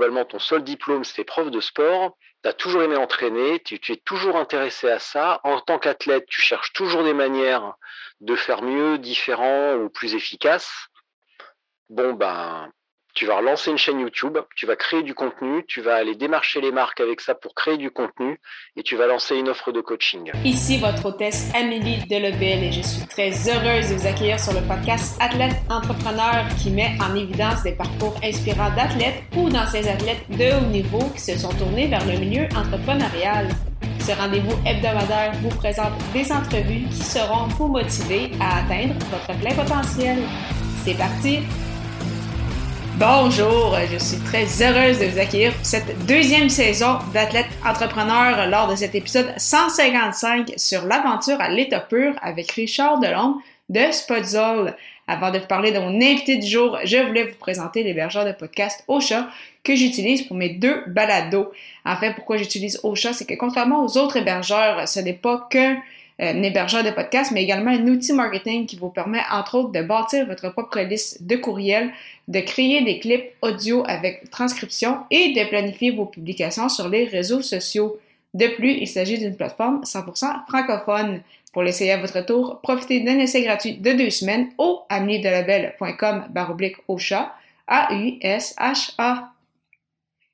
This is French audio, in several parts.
globalement ton seul diplôme, c'était prof de sport, tu as toujours aimé entraîner, tu, es toujours intéressé à ça. En tant qu'athlète, tu cherches toujours des manières de faire mieux, différent ou plus efficace. Bon, ben, tu vas relancer une chaîne YouTube, tu vas créer du contenu, tu vas aller démarcher les marques avec ça pour créer du contenu et tu vas lancer une offre de coaching. Ici votre hôtesse Amélie Delebel et je suis très heureuse de vous accueillir sur le podcast Athlète Entrepreneur qui met en évidence des parcours inspirants d'athlètes ou d'anciens athlètes de haut niveau qui se sont tournés vers le milieu entrepreneurial. Ce rendez-vous hebdomadaire vous présente des entrevues qui seront vous motiver à atteindre votre plein potentiel. C'est parti! Bonjour, je suis très heureuse de vous accueillir pour cette deuxième saison d'Athlète Entrepreneur lors de cet épisode 155 sur l'aventure à l'état pur avec Richard Delhomme de Spotzol. Avant de vous parler de mon invité du jour, je voulais vous présenter l'hébergeur de podcast Ocha que j'utilise pour mes deux balados. En fait, pourquoi j'utilise Ocha, c'est que contrairement aux autres hébergeurs, ce n'est pas qu'un un hébergeur de podcast, mais également un outil marketing qui vous permet, entre autres, de bâtir votre propre liste de courriels, de créer des clips audio avec transcription et de planifier vos publications sur les réseaux sociaux. De plus, il s'agit d'une plateforme 100% francophone. Pour l'essayer à votre tour, profitez d'un essai gratuit de deux semaines au ameliedelabel.com baroblique au chat, A-U-S-H-A.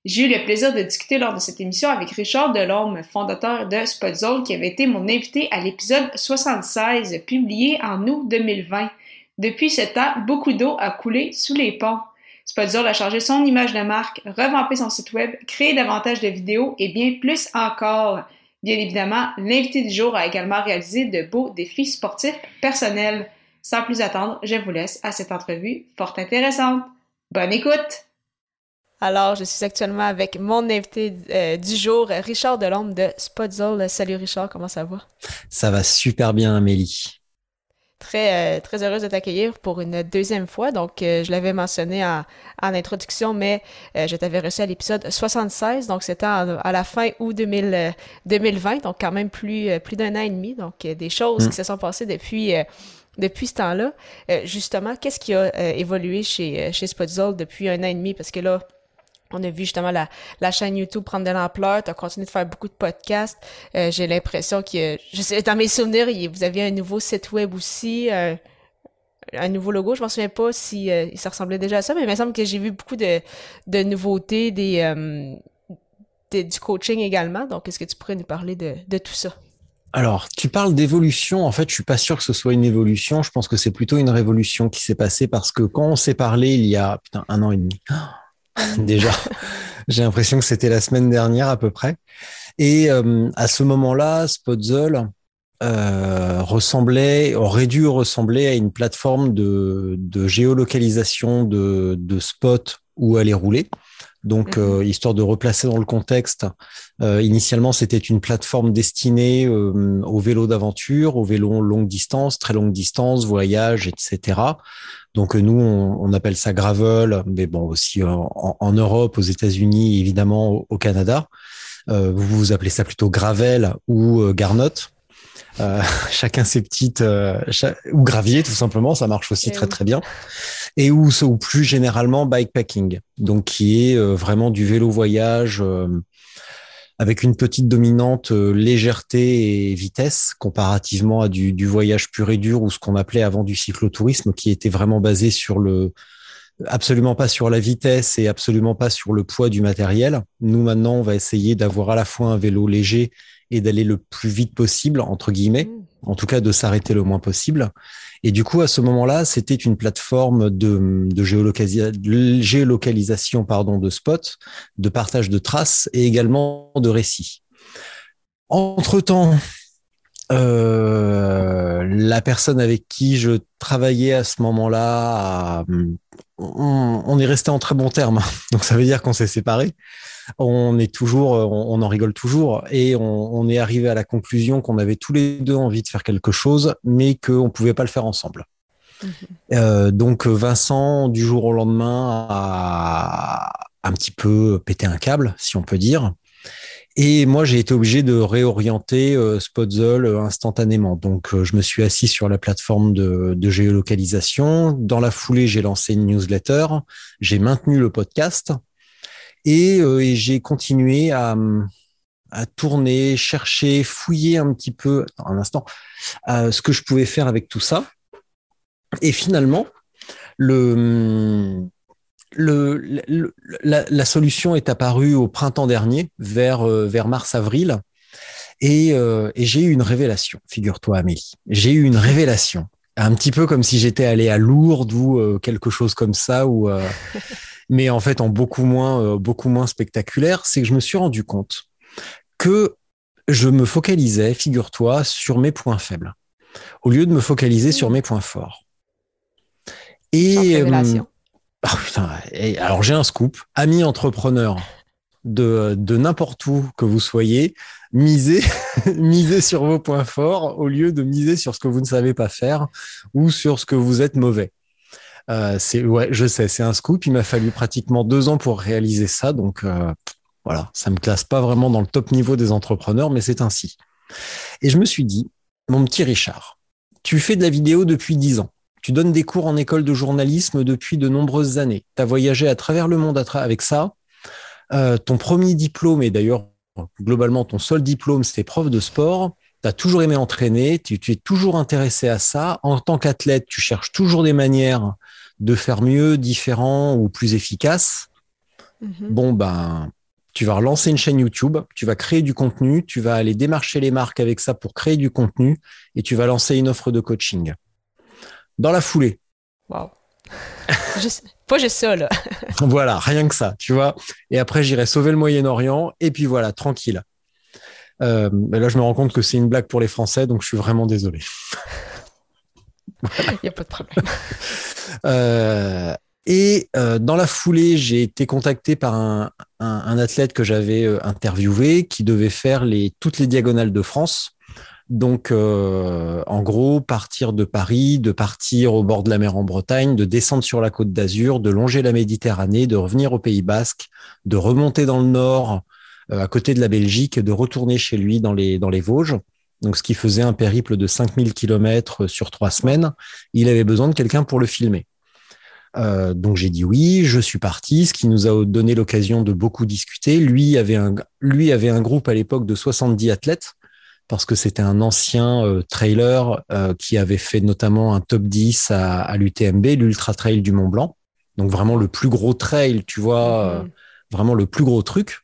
J'ai eu le plaisir de discuter lors de cette émission avec Richard Delorme, fondateur de Spotzol, qui avait été mon invité à l'épisode 76, publié en août 2020. Depuis ce temps, beaucoup d'eau a coulé sous les ponts. Spotzol a changé son image de marque, revampé son site web, créé davantage de vidéos et bien plus encore. Bien évidemment, l'invité du jour a également réalisé de beaux défis sportifs personnels. Sans plus attendre, je vous laisse à cette entrevue fort intéressante. Bonne écoute! Alors, je suis actuellement avec mon invité euh, du jour, Richard Delhomme de Spotzol. Salut Richard, comment ça va? Ça va super bien, Amélie. Très, euh, très heureuse de t'accueillir pour une deuxième fois. Donc, euh, je l'avais mentionné en, introduction, mais je t'avais reçu à l'épisode 76. Donc, c'était à la fin août 2020. Donc, quand même plus, plus d'un an et demi. Donc, des choses mm. qui se sont passées depuis depuis ce temps-là. justement, qu'est-ce qui a évolué chez, chez Spotzol depuis un an et demi? Parce que là, on a vu justement la, chaîne YouTube prendre de l'ampleur. Tu as continué de faire beaucoup de podcasts. Euh, j'ai l'impression que, je sais, dans mes souvenirs, vous aviez un nouveau site web aussi, euh, un nouveau logo. Je m'en souviens pas si euh, ça ressemblait déjà à ça, mais il me semble que j'ai vu beaucoup de, nouveautés, du coaching également. Donc, est-ce que tu pourrais nous parler de, tout ça? Alors, tu parles d'évolution. En fait, je suis pas sûr que ce soit une évolution. Je pense que c'est plutôt une révolution qui s'est passée parce que quand on s'est parlé il y a un an et demi, déjà. J'ai l'impression que c'était la semaine dernière à peu près. Et euh, à ce moment-là, Spotzel euh, ressemblait, aurait dû ressembler à une plateforme de, géolocalisation de, de spots où aller rouler. Donc, mhm. euh, histoire de replacer dans le contexte, euh, initialement, c'était une plateforme destinée euh, aux vélos d'aventure, aux vélos longue distance, très longue distance, voyage, etc. Donc, nous, on, appelle ça gravel, mais bon, aussi en, Europe, aux États-Unis, évidemment, au, Canada. vous, vous appelez ça plutôt gravel ou garnotte. Euh, chacun ses petites euh, ou gravier tout simplement, ça marche aussi très très bien. Et ou, ou plus généralement bikepacking, donc qui est euh, vraiment du vélo voyage avec une petite dominante légèreté et vitesse comparativement à du, du, voyage pur et dur ou ce qu'on appelait avant du cyclotourisme qui était vraiment basé sur le absolument pas sur la vitesse et absolument pas sur le poids du matériel. Nous maintenant, on va essayer d'avoir à la fois un vélo léger et d'aller le plus vite possible, entre guillemets, mmh. en tout cas de s'arrêter le moins possible. Et du coup, à ce moment-là, c'était une plateforme de, de, géolocalisation pardon, de spots, de partage de traces et également de récits. Entre-temps, euh, la personne avec qui je travaillais à ce moment-là, on, on, est resté en très bons termes. Donc ça veut dire qu'on s'est séparés on est toujours, on, en rigole toujours, et on, est arrivé à la conclusion qu'on avait tous les deux envie de faire quelque chose, mais qu'on ne pouvait pas le faire ensemble. Mhm. Euh, donc Vincent, du jour au lendemain, a un petit peu pété un câble, si on peut dire. Et moi, j'ai été obligé de réorienter euh, euh instantanément. Donc, euh, je me suis assis sur la plateforme de, géolocalisation. Dans la foulée, j'ai lancé une newsletter. J'ai maintenu le podcast. Et, j'ai continué à, à, tourner, chercher, fouiller un petit peu, un instant, ce que je pouvais faire avec tout ça. Et finalement, le, le, la, solution est apparue au printemps dernier, vers, vers mars-avril. Et, et j'ai eu une révélation, figure-toi Amélie. J'ai eu une révélation un petit peu comme si j'étais allé à Lourdes ou euh, quelque chose comme ça, ou euh, mais en fait en beaucoup moins, euh, beaucoup moins spectaculaire, c'est que je me suis rendu compte que je me focalisais, figure-toi, sur mes points faibles, au lieu de me focaliser sur mmh. mes points forts. Et, oh, alors j'ai un scoop, ami entrepreneur de, de n'importe où que vous soyez, misez, misez sur vos points forts au lieu de miser sur ce que vous ne savez pas faire ou sur ce que vous êtes mauvais. Euh, c'est ouais, je sais, c'est un scoop. Il m'a fallu pratiquement deux ans pour réaliser ça, donc euh, voilà, ça me classe pas vraiment dans le top niveau des entrepreneurs, mais c'est ainsi. Et je me suis dit, mon petit Richard, tu fais de la vidéo depuis dix ans. Tu donnes des cours en école de journalisme depuis de nombreuses années. Tu as voyagé à travers le monde avec ça. Euh, ton premier diplôme, et d'ailleurs globalement ton seul diplôme, c'est prof de sport, tu as toujours aimé entraîner, tu, es toujours intéressé à ça. En tant qu'athlète, tu cherches toujours des manières de faire mieux, différent ou plus efficace. Mhm. Bon, ben, tu vas relancer une chaîne YouTube, tu vas créer du contenu, tu vas aller démarcher les marques avec ça pour créer du contenu et tu vas lancer une offre de coaching. Dans la foulée. Wow. Pas juste ça, là. voilà, rien que ça, tu vois. Et après, j'irai sauver le Moyen-Orient, et puis voilà, tranquille. Euh, mais là, je me rends compte que c'est une blague pour les Français, donc je suis vraiment désolé. Il n'y a pas de problème. Euh, et euh, dans la foulée, j'ai été contacté par un, un athlète que j'avais interviewé qui devait faire les, toutes les diagonales de France. Donc, euh, en gros, partir de Paris, de partir au bord de la mer en Bretagne, de descendre sur la côte d'Azur, de longer la Méditerranée, de revenir au Pays Basque, de remonter dans le nord, euh, à côté de la Belgique, de retourner chez lui dans les, dans les Vosges. Donc, ce qui faisait un périple de 5000 km sur trois semaines. Il avait besoin de quelqu'un pour le filmer. Euh, donc j'ai dit oui, je suis parti, ce qui nous a donné l'occasion de beaucoup discuter. Lui avait un, lui avait un groupe à l'époque de 70 athlètes parce que c'était un ancien euh, trailer euh, qui avait fait notamment un top 10 à, l'UTMB, l'Ultra Trail du Mont Blanc. Donc vraiment le plus gros trail, tu vois, euh, mhm. vraiment le plus gros truc.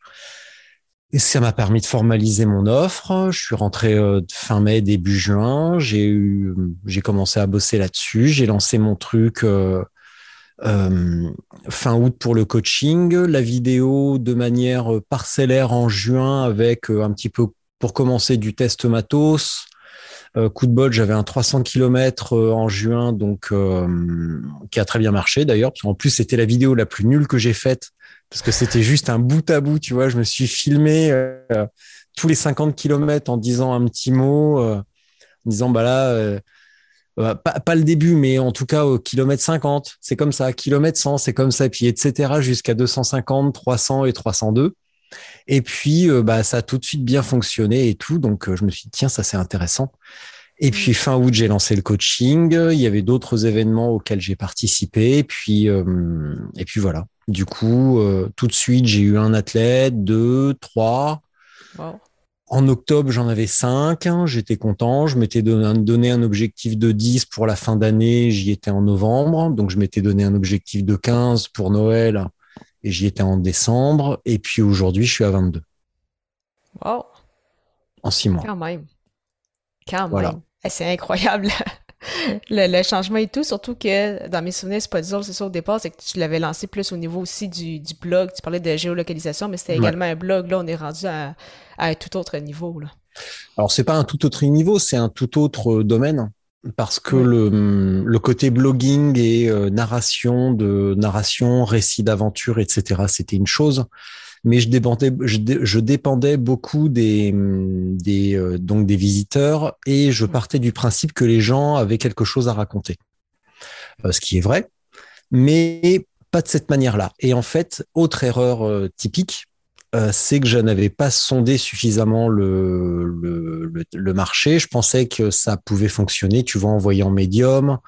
Et ça m'a permis de formaliser mon offre. Je suis rentré fin mai, début juin. J'ai eu, j'ai commencé à bosser là-dessus. J'ai lancé mon truc fin août pour le coaching. La vidéo de manière parcellaire en juin avec un petit peu pour commencer du test matos. Euh, coup de bol, j'avais un 300 km euh, en juin, donc euh, qui a très bien marché d'ailleurs. En plus, c'était la vidéo la plus nulle que j'ai faite parce que c'était juste un bout à bout. Tu vois, je me suis filmé tous les 50 km en disant un petit mot, en disant bah là. pas, pas, le début, mais en tout cas au kilomètre 50, c'est comme ça, kilomètre 100, c'est comme ça, puis etc. jusqu'à 250, 300 et 302. Et puis, euh, bah, ça a tout de suite bien fonctionné et tout. Donc, euh, je me suis dit, tiens, ça c'est intéressant. Et puis, mm. fin août, j'ai lancé le coaching. Il y avait d'autres événements auxquels j'ai participé. Et puis, euh, et puis voilà. Du coup, tout de suite, j'ai eu un athlète, deux, trois. En octobre, j'en avais cinq. J'étais content. Je m'étais donné un objectif de 10 pour la fin d'année. J'y étais en novembre. Donc, je m'étais donné un objectif de 15 pour Noël et j'y étais en décembre. Et puis aujourd'hui, je suis à 22. Wow. En six mois. Quand même. Quand même. Eh, c'est incroyable. le, changement et tout, surtout que dans mes souvenirs, c'est pas c'est ça au départ, c'est que tu l'avais lancé plus au niveau aussi du, blog. Tu parlais de géolocalisation, mais c'était également un blog. Là, on est rendu à, un tout autre niveau. Là. Alors, c'est pas un tout autre niveau, c'est un tout autre domaine parce que le, le, côté blogging et euh, narration de narration, récit d'aventure, etc. C'était une chose, mais je dépendais, je, dépendais beaucoup des, des euh, donc des visiteurs et je partais du principe que les gens avaient quelque chose à raconter, euh, ce qui est vrai, mais pas de cette manière-là. Et en fait, autre erreur typique, euh, c'est que je n'avais pas sondé suffisamment le, le, le, marché. Je pensais que ça pouvait fonctionner, tu vois, en voyant Medium,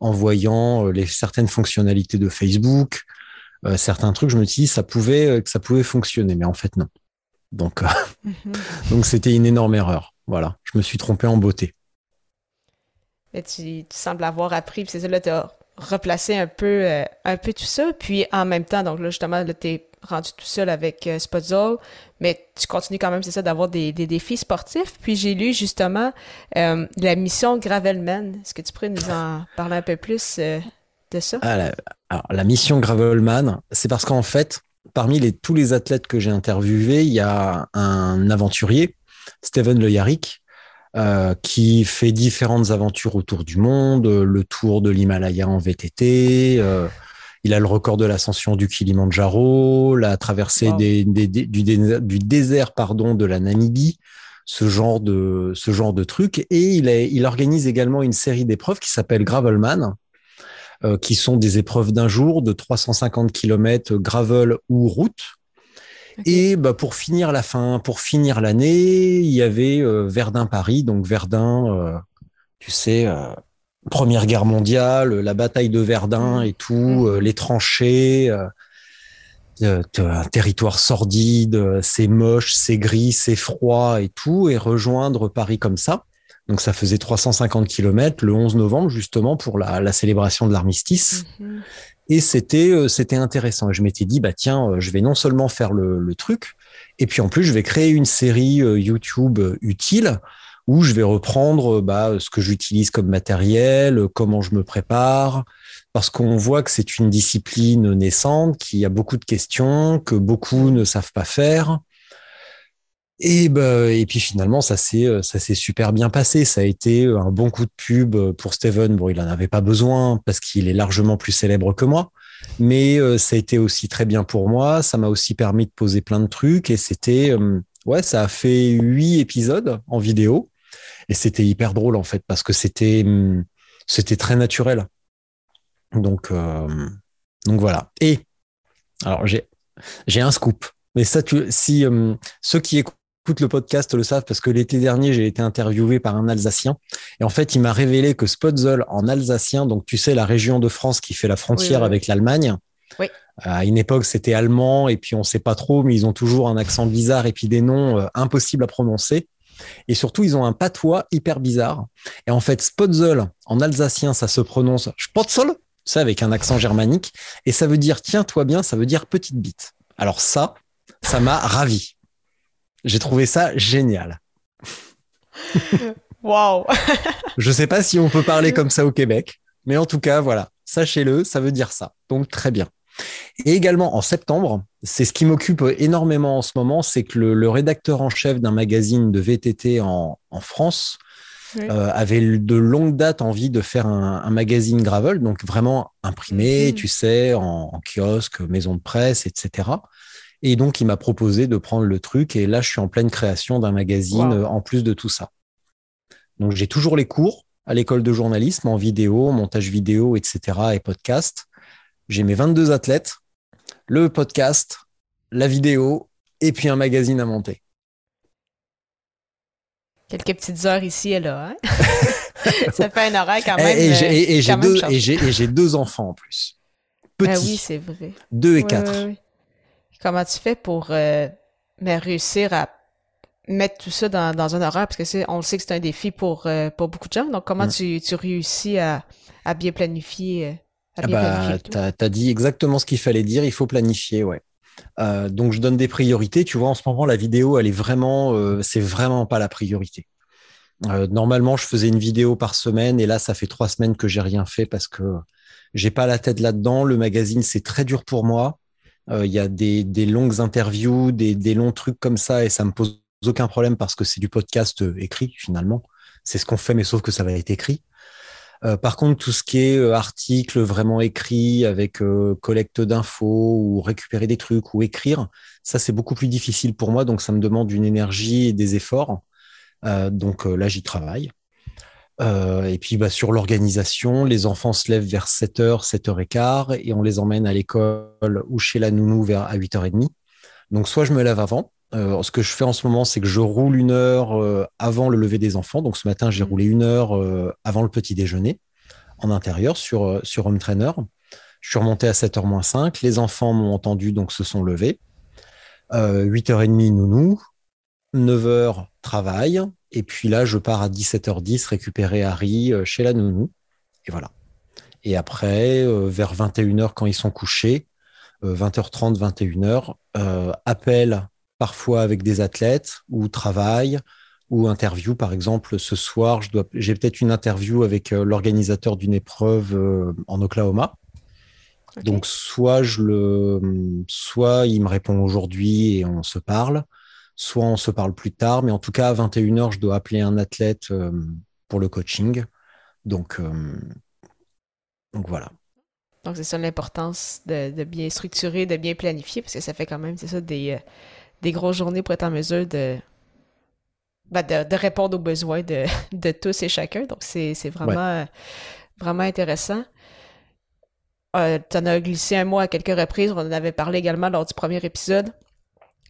en voyant euh, les certaines fonctionnalités de Facebook, certains trucs, je me dis ça pouvait que ça pouvait fonctionner, mais en fait non. Donc mhm. donc c'était une énorme erreur. Voilà, je me suis trompé en beauté. Tu, sembles avoir appris, c'est ça là, tu as replacé un peu un peu tout ça, puis en même temps, donc là justement, là, es rendu tout seul avec euh, mais tu continues quand même, c'est ça, d'avoir des, défis sportifs. Puis j'ai lu justement euh, la mission Gravelman. Est-ce que tu pourrais nous en parler un peu plus euh, de ça? Ah, alors, la mission Gravelman, c'est parce qu'en fait, parmi tous les athlètes que j'ai interviewés, il y a un aventurier, Steven Le Yarrick, euh, qui fait différentes aventures autour du monde, le tour de l'Himalaya en VTT, il a le record de l'ascension du Kilimanjaro, la traversée du, désert pardon, de la Namibie, ce genre de, ce genre de truc. Et il, il organise également une série d'épreuves qui s'appelle Gravelman, euh, qui sont des épreuves d'un jour de 350 km gravel ou route. Et bah, pour finir la fin, pour finir l'année, il y avait euh, Verdun Paris, donc Verdun, euh, tu sais, Première Guerre mondiale, la bataille de Verdun mmh. et tout, mmh. euh, les tranchées, euh, euh, un territoire sordide, c'est moche, c'est gris, c'est froid et tout, et rejoindre Paris comme ça. Donc ça faisait 350 km le 11 novembre justement pour la, célébration de l'armistice. Mmh. Et c'était c'était intéressant. Et je m'étais dit bah tiens, je vais non seulement faire le, le, truc, et puis en plus je vais créer une série YouTube utile où je vais reprendre bah, ce que j'utilise comme matériel, comment je me prépare, parce qu'on voit que c'est une discipline naissante, qu'il y a beaucoup de questions, que beaucoup ne savent pas faire. Et, bah, puis finalement, ça s'est ça s'est super bien passé. Ça a été un bon coup de pub pour Steven. Bon, il en avait pas besoin parce qu'il est largement plus célèbre que moi, mais euh, ça a été aussi très bien pour moi. Ça m'a aussi permis de poser plein de trucs et c'était euh, ouais, ça a fait huit épisodes en vidéo et c'était hyper drôle en fait parce que c'était c'était très naturel. Donc euh, donc voilà. Et alors j'ai j'ai un scoop. Mais ça tu si hum, ceux qui écoutent le podcast le savent parce que l'été dernier j'ai été interviewé par un Alsacien et en fait il m'a révélé que Spotzel en alsacien donc tu sais la région de France qui fait la frontière avec l'Allemagne. Oui. À une époque, c'était allemand, et puis on sait pas trop, mais ils ont toujours un accent bizarre et puis des noms euh, impossibles à prononcer. Et surtout, ils ont un patois hyper bizarre. Et en fait, Spotzel, en alsacien, ça se prononce Spotzel, ça avec un accent germanique. Et ça veut dire tiens-toi bien, ça veut dire petite bite. Alors ça, ça m'a ravi. J'ai trouvé ça génial. Waouh Je sais pas si on peut parler comme ça au Québec, mais en tout cas, voilà, sachez-le, ça veut dire ça. Donc très bien. Et également en septembre, c'est ce qui m'occupe énormément en ce moment, c'est que le, rédacteur en chef d'un magazine de VTT en, France euh, avait de longue date envie de faire un, magazine gravel, donc vraiment imprimé, mhm. tu sais, en, kiosque, maison de presse, etc. Et donc, il m'a proposé de prendre le truc. Et là, je suis en pleine création d'un magazine en plus de tout ça. Donc, j'ai toujours les cours à l'école de journalisme en vidéo, montage vidéo, etc. et podcast. J'ai mes 22 athlètes, le podcast, la vidéo et puis un magazine à monter. Quelques petites heures ici et là. Hein? Ça fait un horaire quand même. Et, j'ai euh, deux, enfants en plus. Ah Petits. oui, c'est vrai. Deux et quatre. Comment tu fais pour euh, réussir à mettre tout ça dans, un horaire? Parce que on le sait que c'est un défi pour, euh, pour beaucoup de gens. Donc, comment tu, réussis à, à bien planifier? Ah bah, tu as, dit exactement ce qu'il fallait dire, il faut planifier, ouais. Euh, donc je donne des priorités. Tu vois, en ce moment, la vidéo, elle est vraiment, euh, c'est vraiment pas la priorité. Euh, normalement, je faisais une vidéo par semaine et là, ça fait trois semaines que j'ai rien fait parce que j'ai pas la tête là-dedans. Le magazine, c'est très dur pour moi. Il y a des, des longues interviews, des, des, longs trucs comme ça et ça me pose aucun problème parce que c'est du podcast écrit finalement. C'est ce qu'on fait, mais sauf que ça va être écrit. Euh, par contre, tout ce qui est euh, article vraiment écrit avec euh, collecte d'infos ou récupérer des trucs ou écrire, ça c'est beaucoup plus difficile pour moi, donc ça me demande une énergie et des efforts. donc là, j'y travaille. et puis bah, sur l'organisation, les enfants se lèvent vers 7h, 7h15 et on les emmène à l'école ou chez la nounou vers à 8h30. Donc soit je me lève avant, ce que je fais en ce moment, c'est que je roule une heure avant le lever des enfants. Donc ce matin, j'ai mmh. roulé une heure avant le petit déjeuner en intérieur sur, sur Home Trainer. Je suis remonté à 7h moins 5. Les enfants m'ont entendu, donc se sont levés. 8h30, nounou. 9h, travail. Et puis là, je pars à 17h10 récupérer Harry chez la nounou. Et voilà. Et après, vers 21h, quand ils sont couchés, 20h30, 21h, appel parfois avec des athlètes ou travail ou interview. Par exemple, ce soir, j'ai peut-être une interview avec l'organisateur d'une épreuve en Oklahoma. Donc soit je le, soit il me répond aujourd'hui et on se parle, soit on se parle plus tard. Mais en tout cas, à 21h, je dois appeler un athlète euh, pour le coaching. Donc, euh, donc voilà. Donc c'est ça l'importance de, bien structurer, de bien planifier, parce que ça fait quand même, c'est ça, des, euh, des grosses journées pour être en mesure de, ben, de, répondre aux besoins de, de, tous et chacun. Donc c'est vraiment, vraiment intéressant. Euh, tu en as glissé un mot à quelques reprises. On en avait parlé également lors du premier épisode.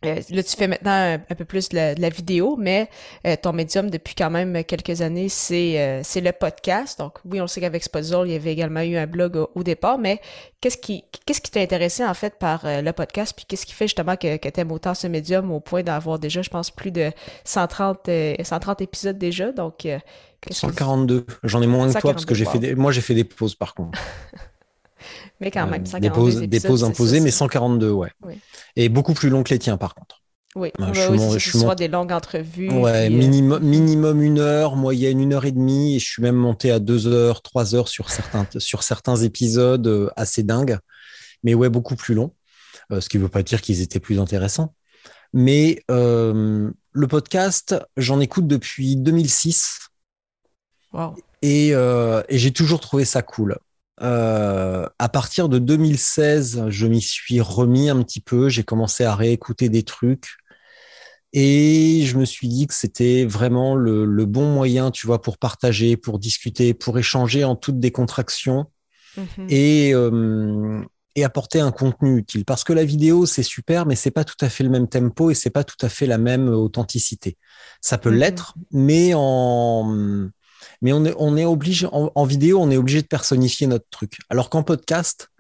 Euh, là, tu fais maintenant un, peu plus de la, vidéo, mais euh, ton médium depuis quand même quelques années, c'est c'est le podcast. Donc oui, on sait qu'avec Spotzol, il y avait également eu un blog au, départ, mais qu'est-ce qui qu'est-ce qui t'a intéressé en fait par le podcast, puis qu'est-ce qui fait justement que, que tu aimes autant ce médium au point d'avoir déjà, je pense, plus de 130 130 épisodes déjà? Donc 142. J'en ai moins que toi parce que j'ai fait des... moi j'ai fait des pauses par contre. Mais quand même, des pauses, des pauses imposées, mais 142, ouais. Et beaucoup plus long que les tiens, par contre. Oui, je suis aussi, je suis des longues entrevues. Ouais, euh, minimum, minimum une heure, moyenne une heure et demie, et je suis même monté à deux heures, trois heures sur certains, sur certains épisodes euh, assez dingues. Mais ouais, beaucoup plus long. Euh, ce qui ne veut pas dire qu'ils étaient plus intéressants. Mais le podcast, j'en écoute depuis 2006. Wow. Et, et j'ai toujours trouvé ça cool. Euh, à partir de 2016, je m'y suis remis un petit peu. J'ai commencé à réécouter des trucs. Et je me suis dit que c'était vraiment le, bon moyen, tu vois, pour partager, pour discuter, pour échanger en toute décontraction mhm. et, euh, et apporter un contenu utile. Parce que la vidéo, c'est super, mais c'est pas tout à fait le même tempo et c'est pas tout à fait la même authenticité. Ça peut mhm. l'être, mais en mais on est, obligé, en, vidéo, on est obligé de personnifier notre truc. Alors qu'en podcast,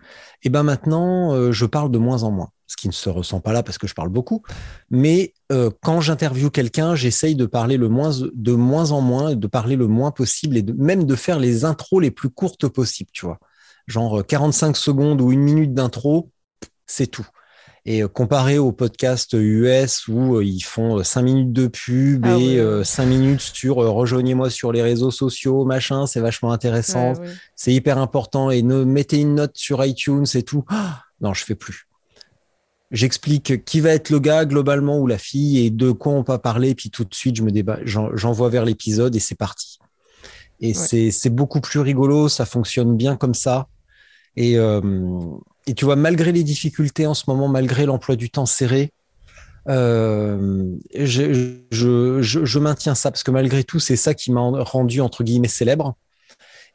eh ben maintenant, euh, je parle de moins en moins, ce qui ne se ressent pas là parce que je parle beaucoup. Mais euh, quand j'interviewe quelqu'un, j'essaye de parler le moins, de moins en moins, de parler le moins possible et même de faire les intros les plus courtes possibles, tu vois. Genre 45 euh, secondes ou une minute d'intro, c'est tout. Et euh, comparé au podcast US où euh, ils font 5 euh, minutes de pub ah et 5 minutes sur rejoignez-moi sur les réseaux sociaux, machin, c'est vachement intéressant, c'est hyper important et ne mettez une note sur iTunes et tout. Ah, non, je fais plus. J'explique qui va être le gars globalement ou la fille et de quoi on va parler, puis tout de suite je me débat, j'envoie vers l'épisode et c'est parti. Et c'est beaucoup plus rigolo, ça fonctionne bien comme ça. Et, et tu vois, malgré les difficultés en ce moment, malgré l'emploi du temps serré, euh, je, je, je, maintiens ça parce que malgré tout, c'est ça qui m'a rendu entre guillemets célèbre.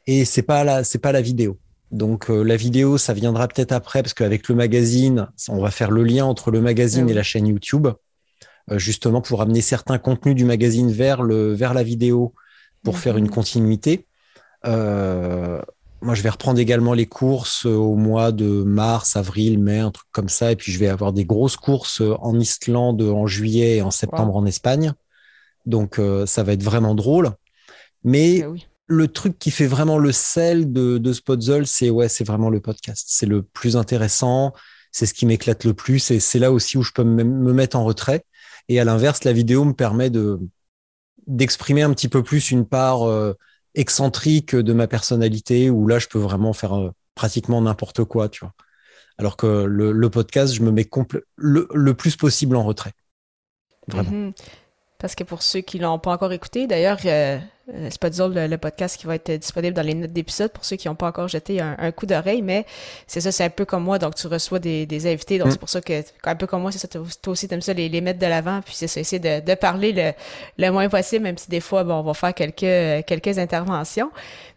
Et c'est pas la, c'est pas la vidéo. Donc euh, la vidéo, ça viendra peut-être après parce qu'avec le magazine, on va faire le lien entre le magazine ah et la chaîne YouTube, euh, justement pour amener certains contenus du magazine vers le vers la vidéo pour faire une continuité. Moi, je vais reprendre également les courses euh, au mois de mars, avril, mai, un truc comme ça. Et puis, je vais avoir des grosses courses euh, en Islande en juillet et en septembre en Espagne. Donc, euh, ça va être vraiment drôle. Mais eh le truc qui fait vraiment le sel de, de c'est ouais, c'est vraiment le podcast. C'est le plus intéressant. C'est ce qui m'éclate le plus. Et c'est là aussi où je peux me, mettre en retrait. Et à l'inverse, la vidéo me permet de d'exprimer un petit peu plus une part excentrique de ma personnalité où là, je peux vraiment faire euh, pratiquement n'importe quoi, tu vois. Alors que le, podcast, je me mets le, plus possible en retrait. Vraiment. Mhm. Parce que pour ceux qui l'ont pas encore écouté, d'ailleurs, euh, euh, c'est pas le, le, podcast qui va être disponible dans les notes d'épisode pour ceux qui n'ont pas encore jeté un, coup d'oreille, mais c'est ça, c'est un peu comme moi, donc tu reçois des, des invités, donc mm. c'est pour ça que, un peu comme moi, c'est ça, toi aussi t'aimes ça les, les mettre de l'avant, puis c'est ça, essayer de, de parler le, le moins possible, même si des fois, bon, on va faire quelques, quelques interventions.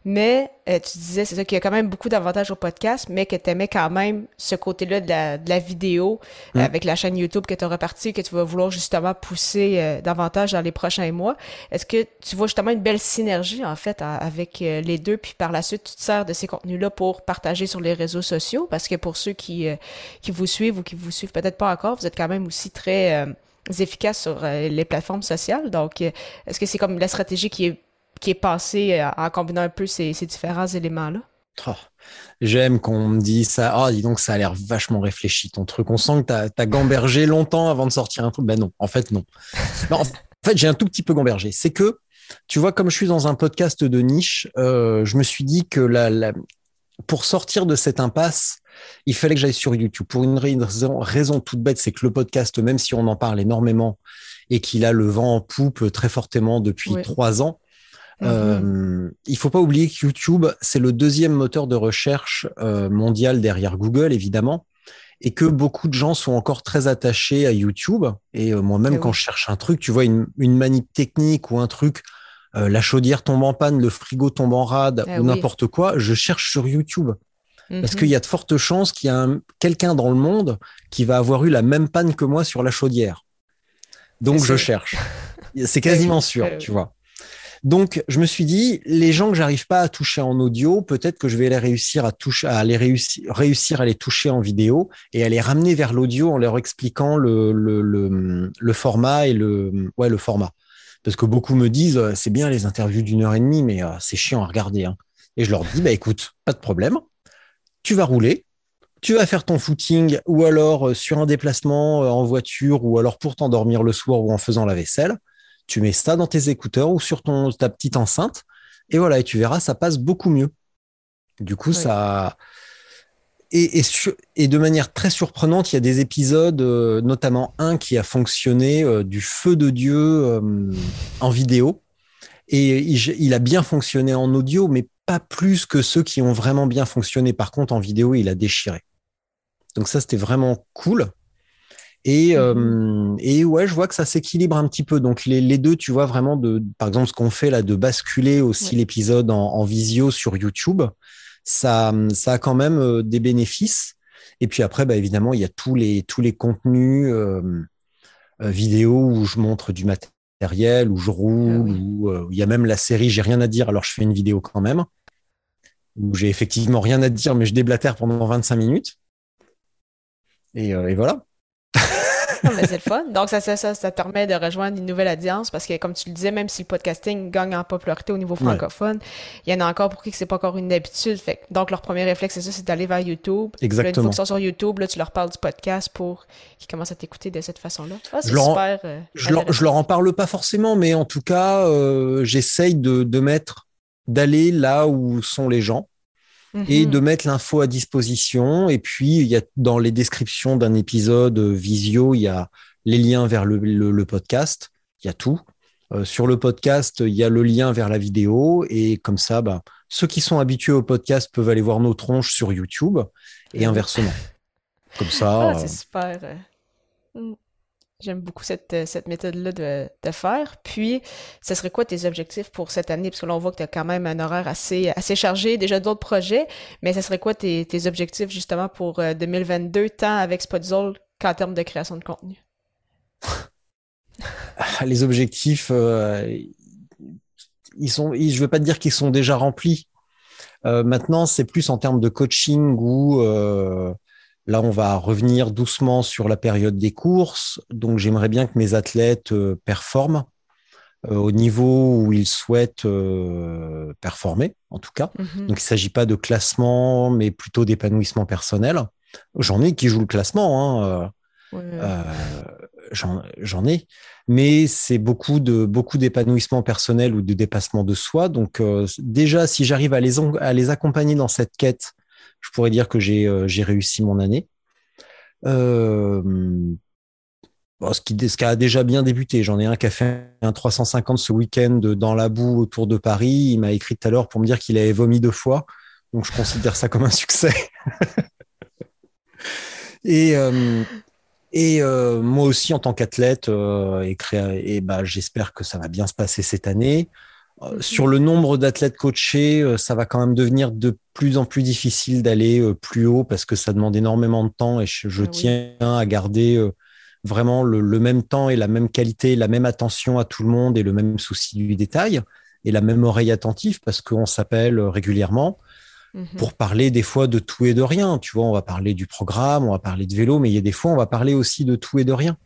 Mais euh, tu disais, c'est ça, qu'il y a quand même beaucoup d'avantages au podcast, mais que tu aimais quand même ce côté-là de la, de la vidéo mm. avec la chaîne YouTube que tu as reparti, que tu vas vouloir justement pousser euh, davantage dans les prochains mois. Est-ce que tu vois justement une belle synergie en fait avec les deux, puis par la suite, tu te sers de ces contenus-là pour partager sur les réseaux sociaux, parce que pour ceux qui, qui vous suivent ou qui vous suivent peut-être pas encore, vous êtes quand même aussi très efficace sur les plateformes sociales. Donc, est-ce que c'est comme la stratégie qui est, qui est passée en combinant un peu ces, différents éléments-là? Oh, j'aime qu'on me dise ça. Oh, dis donc, ça a l'air vachement réfléchi ton truc. On sent que tu as, gambergé longtemps avant de sortir un truc. Ben non, en fait, non. en fait, j'ai un tout petit peu gambergé. C'est que, tu vois, comme je suis dans un podcast de niche, euh, je me suis dit que la, pour sortir de cette impasse, il fallait que j'aille sur YouTube. Pour une raison, raison toute bête, c'est que le podcast, même si on en parle énormément et qu'il a le vent en poupe très fortement depuis trois ans, il euh, il faut pas oublier que YouTube, c'est le deuxième moteur de recherche euh, mondial derrière Google, évidemment, et que beaucoup de gens sont encore très attachés à YouTube. Et euh, moi-même, eh quand je cherche un truc, tu vois, une, une manip technique ou un truc, la chaudière tombe en panne, le frigo tombe en rade eh ou n'importe quoi, je cherche sur YouTube. Parce qu'il y a de fortes chances qu'il y a quelqu'un dans le monde qui va avoir eu la même panne que moi sur la chaudière. Donc je cherche. C'est quasiment sûr, tu vois. Donc, je me suis dit, les gens que j'arrive pas à toucher en audio, peut-être que je vais les réussir à toucher, à les réussir, réussir à les toucher en vidéo et à les ramener vers l'audio en leur expliquant le, le, le, le, format et le, ouais, le format. Parce que beaucoup me disent, euh, c'est bien les interviews d'une heure et demie, mais euh, c'est chiant à regarder. Hein. Et je leur dis, bah écoute, pas de problème. Tu vas rouler, tu vas faire ton footing ou alors euh, sur un déplacement en voiture ou alors pour t'endormir le soir ou en faisant la vaisselle tu mets ça dans tes écouteurs ou sur ton, ta petite enceinte, et voilà, et tu verras, ça passe beaucoup mieux. Du coup, ça. Et, et, de manière très surprenante, il y a des épisodes, euh, notamment un qui a fonctionné euh, du feu de Dieu euh, en vidéo. Et il, a bien fonctionné en audio, mais pas plus que ceux qui ont vraiment bien fonctionné. Par contre, en vidéo, il a déchiré. Donc ça, c'était vraiment cool. Et, mmh. euh, et ouais, je vois que ça s'équilibre un petit peu. Donc les, les, deux, tu vois vraiment de, par exemple, ce qu'on fait là, de basculer aussi l'épisode en, en, visio sur YouTube, ça, ça a quand même euh, des bénéfices. Et puis après, bah, évidemment, il y a tous les tous les contenus euh, euh vidéo où je montre du matériel, où je roule, ah où il y a même la série. J'ai rien à dire, alors je fais une vidéo quand même. Où j'ai effectivement rien à dire, mais je déblatère pendant 25 minutes. Et, et voilà mais c'est le fun. Donc, ça, ça, ça, ça, te permet de rejoindre une nouvelle audience parce que, comme tu le disais, même si le podcasting gagne en popularité au niveau francophone, il y en a encore pour qui c'est pas encore une habitude. Fait, donc, leur premier réflexe, c'est ça, c'est d'aller vers YouTube. Exactement. Là, une fois qu'ils sont sur YouTube, là, tu leur parles du podcast pour qu'ils commencent à t'écouter de cette façon-là. Ah, c'est super. Euh, je, leur, je leur en parle pas forcément, mais en tout cas, euh, j'essaye de, de mettre, d'aller là où sont les gens et mhm. de mettre l'info à disposition. Et puis, il y a dans les descriptions d'un épisode euh, visio, il y a les liens vers le, le, podcast, il y a tout. Euh, sur le podcast, il y a le lien vers la vidéo et comme ça, bah, ceux qui sont habitués au podcast peuvent aller voir nos tronches sur YouTube et inversement. Comme ça. Ah, c'est euh, super. J'aime beaucoup cette, euh, cette méthode-là de, de, faire. Puis, ce serait quoi tes objectifs pour cette année? Parce que là, on voit que tu as quand même un horaire assez, assez chargé, déjà d'autres projets, mais ce serait quoi tes, tes objectifs justement pour 2022, euh, tant avec Spotzol qu'en termes de création de contenu? Les objectifs, euh, ils sont, je ne veux pas te dire qu'ils sont déjà remplis. Maintenant, c'est plus en termes de coaching ou Là, on va revenir doucement sur la période des courses. Donc, j'aimerais bien que mes athlètes euh, performent euh, au niveau où ils souhaitent euh, performer, en tout cas. Mhm. Donc, il ne s'agit pas de classement, mais plutôt d'épanouissement personnel. J'en ai qui jouent le classement. Hein, J'en ai, mais c'est beaucoup de beaucoup d'épanouissement personnel ou de dépassement de soi. Donc déjà, si j'arrive à les, à les accompagner dans cette quête je pourrais dire que j'ai euh, réussi mon année. Euh, ce, qui, ce qui a déjà bien débuté. J'en ai un qui a fait un 350 ce week-end dans la boue autour de Paris. Il m'a écrit tout à l'heure pour me dire qu'il avait vomi deux fois. Donc je considère ça comme un succès. et euh, et moi aussi en tant qu'athlète, et, bah, j'espère que ça va bien se passer cette année. Euh, sur le nombre d'athlètes coachés, euh, ça va quand même devenir de plus en plus difficile d'aller euh, plus haut parce que ça demande énormément de temps et je, ah tiens à garder vraiment le, même temps et la même qualité, la même attention à tout le monde et le même souci du détail. et la même oreille attentive parce qu'on s'appelle régulièrement mhm. pour parler des fois de tout et de rien. Tu vois, on va parler du programme, on va parler de vélo, mais il y a des fois, on va parler aussi de tout et de rien.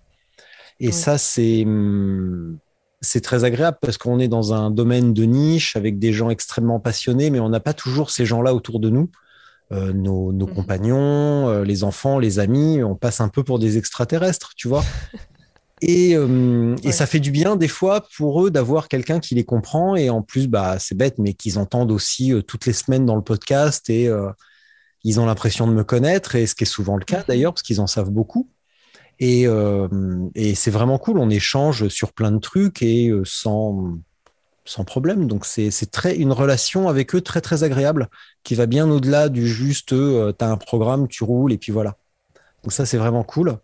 Et ça, c'est hum, c'est très agréable parce qu'on est dans un domaine de niche avec des gens extrêmement passionnés, mais on n'a pas toujours ces gens-là autour de nous. Euh, nos, nos mhm. compagnons, euh, les enfants, les amis, on passe un peu pour des extraterrestres, tu vois. Et, euh, et ça fait du bien des fois pour eux d'avoir quelqu'un qui les comprend et en plus, bah, c'est bête, mais qu'ils entendent aussi toutes les semaines dans le podcast et ils ont l'impression de me connaître et ce qui est souvent le cas mhm. d'ailleurs parce qu'ils en savent beaucoup. Et, et c'est vraiment cool, on échange sur plein de trucs et sans sans problème. Donc c'est très une relation avec eux très très agréable qui va bien au-delà du juste euh, tu as un programme, tu roules et puis voilà. Donc ça c'est vraiment cool.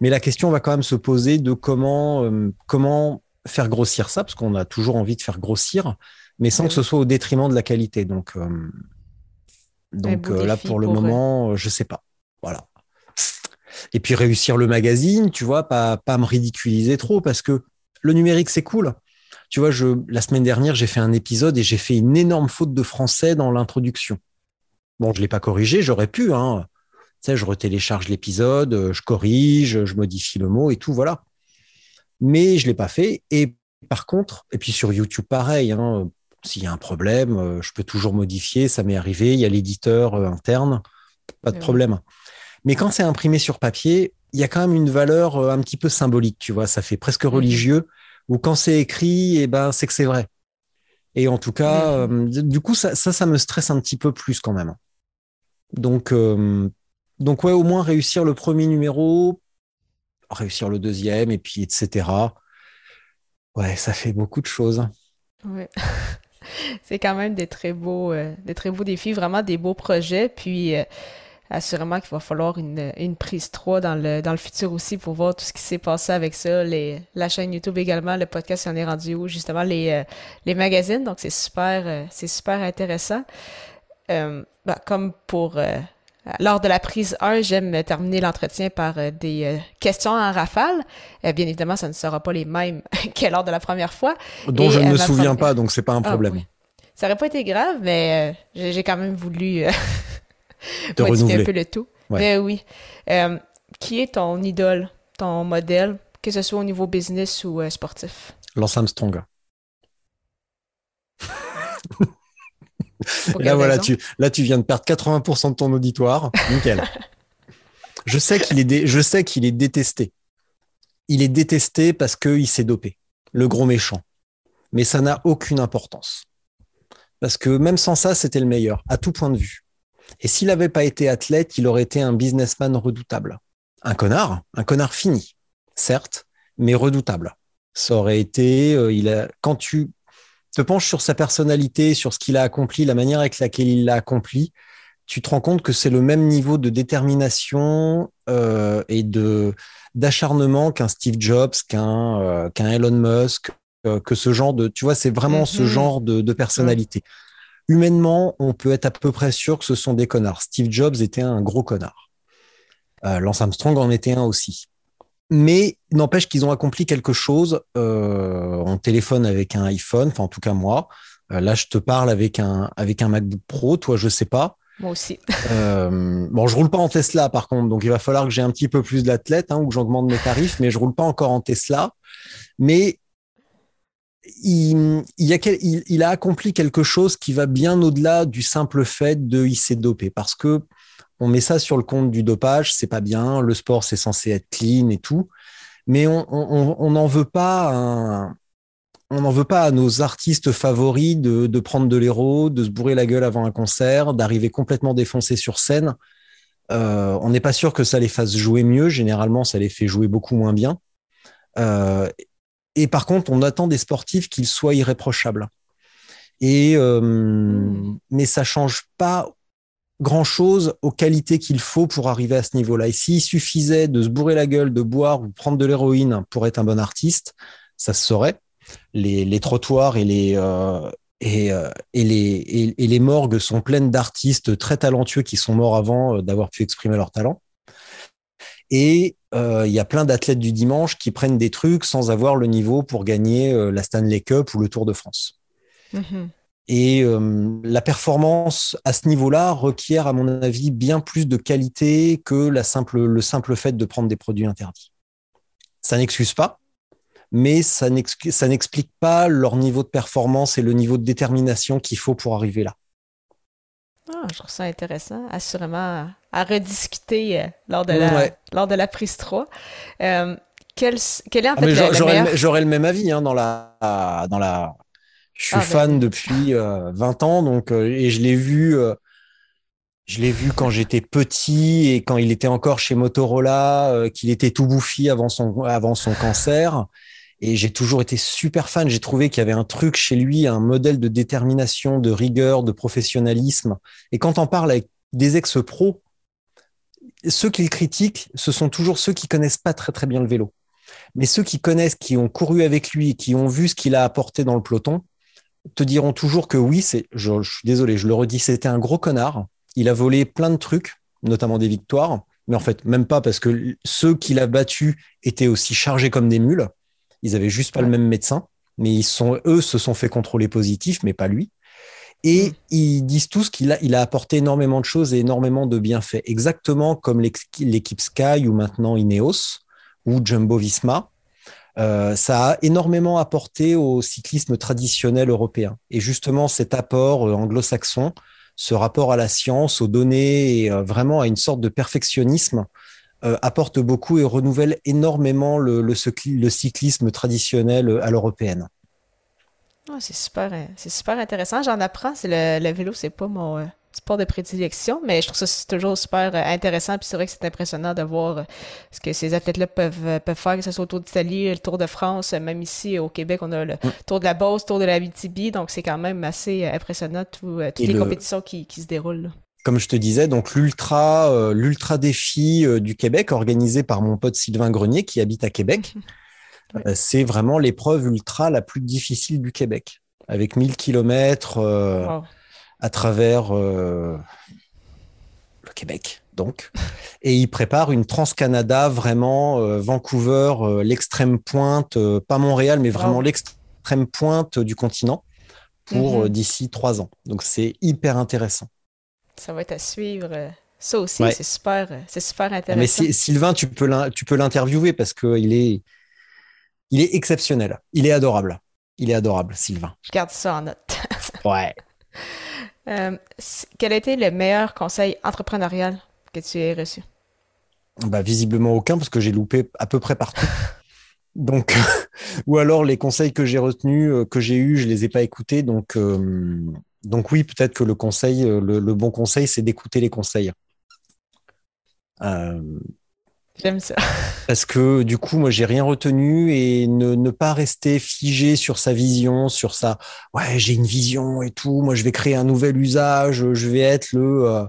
Mais la question va quand même se poser de comment euh, comment faire grossir ça parce qu'on a toujours envie de faire grossir mais sans que ce soit au détriment de la qualité. Donc euh, donc là pour le moment, je sais pas. Voilà. Et puis réussir le magazine, tu vois, pas pas me ridiculiser trop parce que le numérique c'est cool tu vois, je, la semaine dernière, j'ai fait un épisode et j'ai fait une énorme faute de français dans l'introduction. Bon, je l'ai pas corrigé, j'aurais pu. Hein. Tu sais, je retélécharge l'épisode, je corrige, je modifie le mot et tout, voilà. Mais je l'ai pas fait. Et par contre, et puis sur YouTube, pareil. Hein, s'il y a un problème, je peux toujours modifier. Ça m'est arrivé. Il y a l'éditeur euh, interne, pas de problème. Mais quand c'est imprimé sur papier, il y a quand même une valeur euh, un petit peu symbolique, tu vois. Ça fait presque mhm. religieux ou quand c'est écrit, eh ben, c'est que c'est vrai. Et en tout cas, mm. euh, du coup, ça, ça, me stresse un petit peu plus quand même. Donc, euh, donc ouais, au moins réussir le premier numéro, réussir le deuxième, et puis etc. Ouais, ça fait beaucoup de choses. Ouais. c'est quand même des très beaux, euh, des très beaux défis, vraiment des beaux projets. Puis assurément qu'il va falloir une, une, prise 3 dans le, dans le futur aussi pour voir tout ce qui s'est passé avec ça, les, la chaîne YouTube également, le podcast en est rendu où, justement, les, euh, les magazines. Donc, c'est super, euh, c'est super intéressant. Euh, bah, comme pour lors de la prise 1, j'aime terminer l'entretien par des questions en rafale. bien évidemment, ça ne sera pas les mêmes que lors de la première fois. Dont je ne me souviens pas, donc c'est pas un ah, problème. Ça aurait pas été grave, mais j'ai quand même voulu de renouveler. un peu le tout. Mais oui. Euh, qui est ton idole, ton modèle, que ce soit au niveau business ou euh, sportif? Lance Armstrong. là, voilà, tu, là, tu viens de perdre 80% de ton auditoire. Nickel. je sais qu'il est, je sais qu'il est détesté. Il est détesté parce qu'il s'est dopé. Le gros méchant. Mais ça n'a aucune importance. Parce que même sans ça, c'était le meilleur, à tout point de vue. Et s'il n'avait pas été athlète, il aurait été un businessman redoutable. Un connard, un connard fini, certes, mais redoutable. Ça aurait été, euh, il a, quand tu te penches sur sa personnalité, sur ce qu'il a accompli, la manière avec laquelle il l'a accompli, tu te rends compte que c'est le même niveau de détermination euh, et de d'acharnement qu'un Steve Jobs, qu'un euh, qu'un Elon Musk, que ce genre de, tu vois, c'est vraiment ce mm-hmm. genre de, de personnalité humainement, on peut être à peu près sûr que ce sont des connards. Steve Jobs était un gros connard. Euh, Lance Armstrong en était un aussi. Mais n'empêche qu'ils ont accompli quelque chose. Euh, on téléphone avec un iPhone, enfin en tout cas moi. Euh, là, je te parle avec un avec un MacBook Pro. Toi, je sais pas. Moi aussi. bon, je roule pas en Tesla par contre, donc il va falloir que j'ai un petit peu plus d'athlètes hein, ou que j'augmente mes tarifs, mais je roule pas encore en Tesla. Mais il, a, accompli quelque chose qui va bien au-delà du simple fait de il s'est dopé parce que on met ça sur le compte du dopage, c'est pas bien. Le sport, c'est censé être clean et tout, mais on n'en veut pas on n'en veut pas à nos artistes favoris de, de prendre de l'héros, de se bourrer la gueule avant un concert, d'arriver complètement défoncé sur scène. Euh, on n'est pas sûr que ça les fasse jouer mieux. Généralement, ça les fait jouer beaucoup moins bien. Euh, et par contre, on attend des sportifs qu'ils soient irréprochables. Et euh, mais ça change pas grand chose aux qualités qu'il faut pour arriver à ce niveau-là. Et s'il suffisait de se bourrer la gueule, de boire ou prendre de l'héroïne pour être un bon artiste, ça se saurait. Les, trottoirs et les euh, et, euh, les, et, et, les morgues sont pleines d'artistes très talentueux qui sont morts avant euh, d'avoir pu exprimer leur talent. Et euh, il y a plein d'athlètes du dimanche qui prennent des trucs sans avoir le niveau pour gagner euh, la Stanley Cup ou le Tour de France. Mm-hmm. Et euh, la performance à ce niveau-là requiert, à mon avis, bien plus de qualité que la simple, le simple fait de prendre des produits interdits. Ça n'excuse pas, mais ça n'explique pas leur niveau de performance et le niveau de détermination qu'il faut pour arriver là. Ah, je trouve ça intéressant, assurément à rediscuter euh, lors, de la, lors de la prise 3. Euh, quel, quel, est en ah, fait J'aurais le même avis hein, dans la, dans la, je suis ah, fan depuis 20 euh, ans, donc euh, et je l'ai vu, je l'ai vu quand j'étais petit et quand il était encore chez Motorola, qu'il était tout bouffi avant son avant son cancer. Et j'ai toujours été super fan. J'ai trouvé qu'il y avait un truc chez lui, un modèle de détermination, de rigueur, de professionnalisme. Et quand on parle avec des ex-pros, ceux qu'il critique, ce sont toujours ceux qui connaissent pas très très bien le vélo. Mais ceux qui connaissent, qui ont couru avec lui, qui ont vu ce qu'il a apporté dans le peloton, te diront toujours que oui, c'est, je, suis désolé, je le redis, c'était un gros connard. Il a volé plein de trucs, notamment des victoires, mais en fait, même pas parce que ceux qu'il a battus étaient aussi chargés comme des mules. Ils avaient juste pas le même médecin, mais ils sont, eux se sont fait contrôler positif, mais pas lui. Et mm. ils disent tous qu'il a, il a apporté énormément de choses et énormément de bienfaits, exactement comme l'équipe Sky ou maintenant Ineos ou Jumbo Visma. Euh, ça a énormément apporté au cyclisme traditionnel européen. Et justement, cet apport euh, anglo-saxon, ce rapport à la science, aux données et euh, vraiment à une sorte de perfectionnisme apporte beaucoup et renouvelle énormément le, le, le cyclisme traditionnel à l'européenne. Ah, c'est super, c'est super intéressant. J'en apprends. Le, le vélo, c'est pas mon, sport de prédilection, mais je trouve ça toujours super euh, intéressant. Puis c'est vrai que c'est impressionnant de voir euh, ce que ces athlètes-là peuvent, euh, peuvent faire, que ce soit au Tour d'Italie, le Tour de France, même ici au Québec, on a le Tour de la Beauce, le Tour de la BTB. Donc c'est quand même assez impressionnant toutes les compétitions qui, qui, se déroulent. Comme je te disais, donc l'ultra l'ultra défi du Québec organisé par mon pote Sylvain Grenier qui habite à Québec. c'est vraiment l'épreuve ultra la plus difficile du Québec avec 1000 kilomètres à travers euh, le Québec, donc. Et il prépare une Trans-Canada vraiment euh, Vancouver, euh, l'extrême pointe, pas Montréal, mais vraiment l'extrême pointe du continent pour mhm. d'ici trois ans. Donc c'est hyper intéressant. Ça va être à suivre. Ça aussi, c'est super, c'est super intéressant. Mais Sylvain, tu peux l'interviewer parce qu'il est, il est exceptionnel. Il est adorable. Il est adorable, Sylvain. Je garde ça en note. ouais. Euh, quel a été le meilleur conseil entrepreneurial que tu aies reçu? Bah, visiblement aucun, parce que j'ai loupé à peu près partout. donc, ou alors les conseils que j'ai retenus, euh, que j'ai eus, je les ai pas écoutés. Donc, euh, donc oui, peut-être que le conseil, le, bon conseil, c'est d'écouter les conseils. J'aime ça. Parce que du coup, moi, j'ai rien retenu et ne, ne, pas rester figé sur sa vision, sur sa ouais, j'ai une vision et tout. Moi, je vais créer un nouvel usage. Je vais être le euh,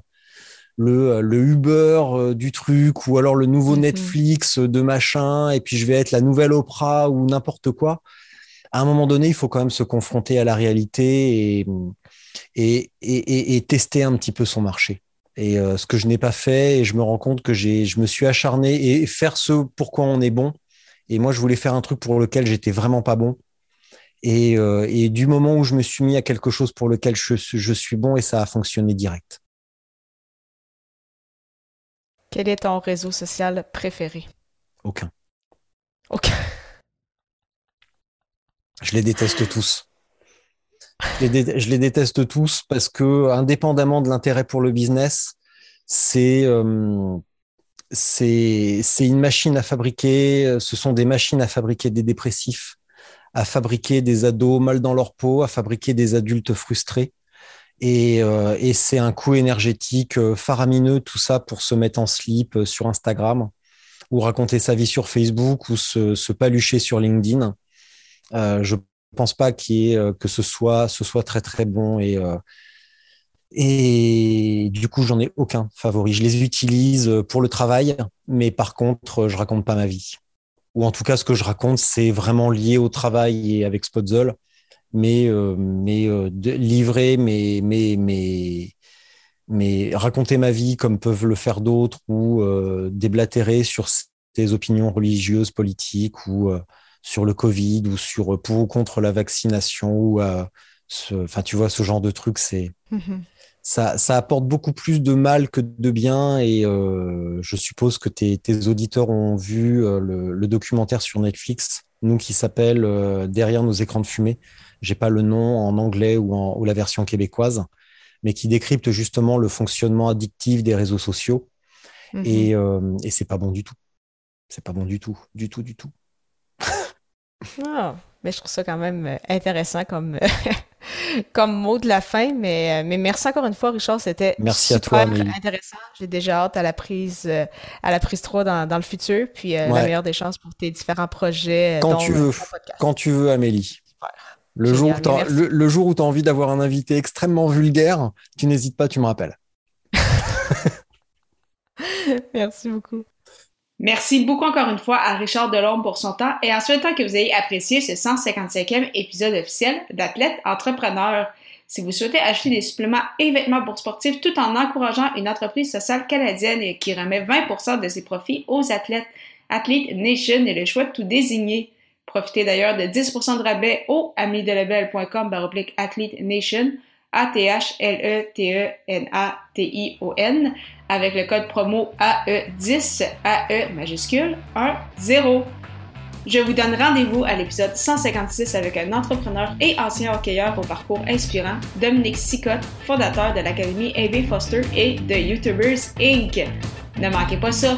le, le Uber euh, du truc ou alors le nouveau mm-hmm. Netflix de machin. Et puis je vais être la nouvelle Oprah ou n'importe quoi. À un moment donné, il faut quand même se confronter à la réalité et, et, et, et tester un petit peu son marché et euh, ce que je n'ai pas fait et je me rends compte que j'ai je me suis acharné et faire ce pourquoi on est bon et moi je voulais faire un truc pour lequel j'étais vraiment pas bon et, euh, et, du moment où je me suis mis à quelque chose pour lequel je, je suis bon et ça a fonctionné direct. Quel est ton réseau social préféré? Aucun. Aucun. Je les déteste tous. Je les, déteste tous parce que, indépendamment de l'intérêt pour le business, c'est euh, une machine à fabriquer. Ce sont des machines à fabriquer des dépressifs, à fabriquer des ados mal dans leur peau, à fabriquer des adultes frustrés. Et, euh, c'est un coût énergétique euh, faramineux, tout ça pour se mettre en slip sur Instagram ou raconter sa vie sur Facebook ou se, palucher sur LinkedIn. Euh, pense pas euh, que ce soit, très très bon et euh, et du coup, j'en ai aucun favori. Je les utilise pour le travail, mais par contre, je raconte pas ma vie. Ou en tout cas, ce que je raconte, c'est vraiment lié au travail et avec Spotzol, mais euh, mais livrer, mais mais mais mais raconter ma vie comme peuvent le faire d'autres ou déblatérer sur ses opinions religieuses, politiques ou sur le Covid ou sur pour ou contre la vaccination ou euh, Enfin, tu vois, ce genre de truc, c'est. Mm-hmm. Ça, ça, apporte beaucoup plus de mal que de bien et je suppose que tes, tes, auditeurs ont vu le, le, documentaire sur Netflix, nous qui s'appelle Derrière nos écrans de fumée. J'ai pas le nom en anglais ou, en, ou la version québécoise, mais qui décrypte justement le fonctionnement addictif des réseaux sociaux. Et, mm-hmm. et c'est pas bon du tout. C'est pas bon du tout, du tout, du tout. Ah, mais je trouve ça quand même euh, intéressant comme, comme mot de la fin. Mais, euh, mais merci encore une fois, Richard. C'était super intéressant. J'ai déjà hâte à la prise, euh, à la prise 3 dans, dans le futur. Puis la meilleure des chances pour tes différents projets. Quand tu veux. Quand tu veux, Amélie. Le jour, le, le, jour où tu as envie d'avoir un invité extrêmement vulgaire, tu n'hésites pas, tu me rappelles. merci beaucoup. Merci beaucoup encore une fois à Richard Delorme pour son temps et en souhaitant que vous ayez apprécié ce 155e épisode officiel d'Athlète Entrepreneur. Si vous souhaitez acheter des suppléments et vêtements pour sportifs tout en encourageant une entreprise sociale canadienne qui remet 20% de ses profits aux athlètes, Athlete Nation est le choix de tout désigner. Profitez d'ailleurs de 10% de rabais au amidelabel.com baroblique Athlete Nation a-T-H-L-E-T-E-N-A-T-I-O-N avec le code promo AE10, AE majuscule 1, 0. Je vous donne rendez-vous à l'épisode 156 avec un entrepreneur et ancien hockeyeur au parcours inspirant, Dominique Sicotte, fondateur de l'Académie AB Foster et de YouTubers Inc. Ne manquez pas ça!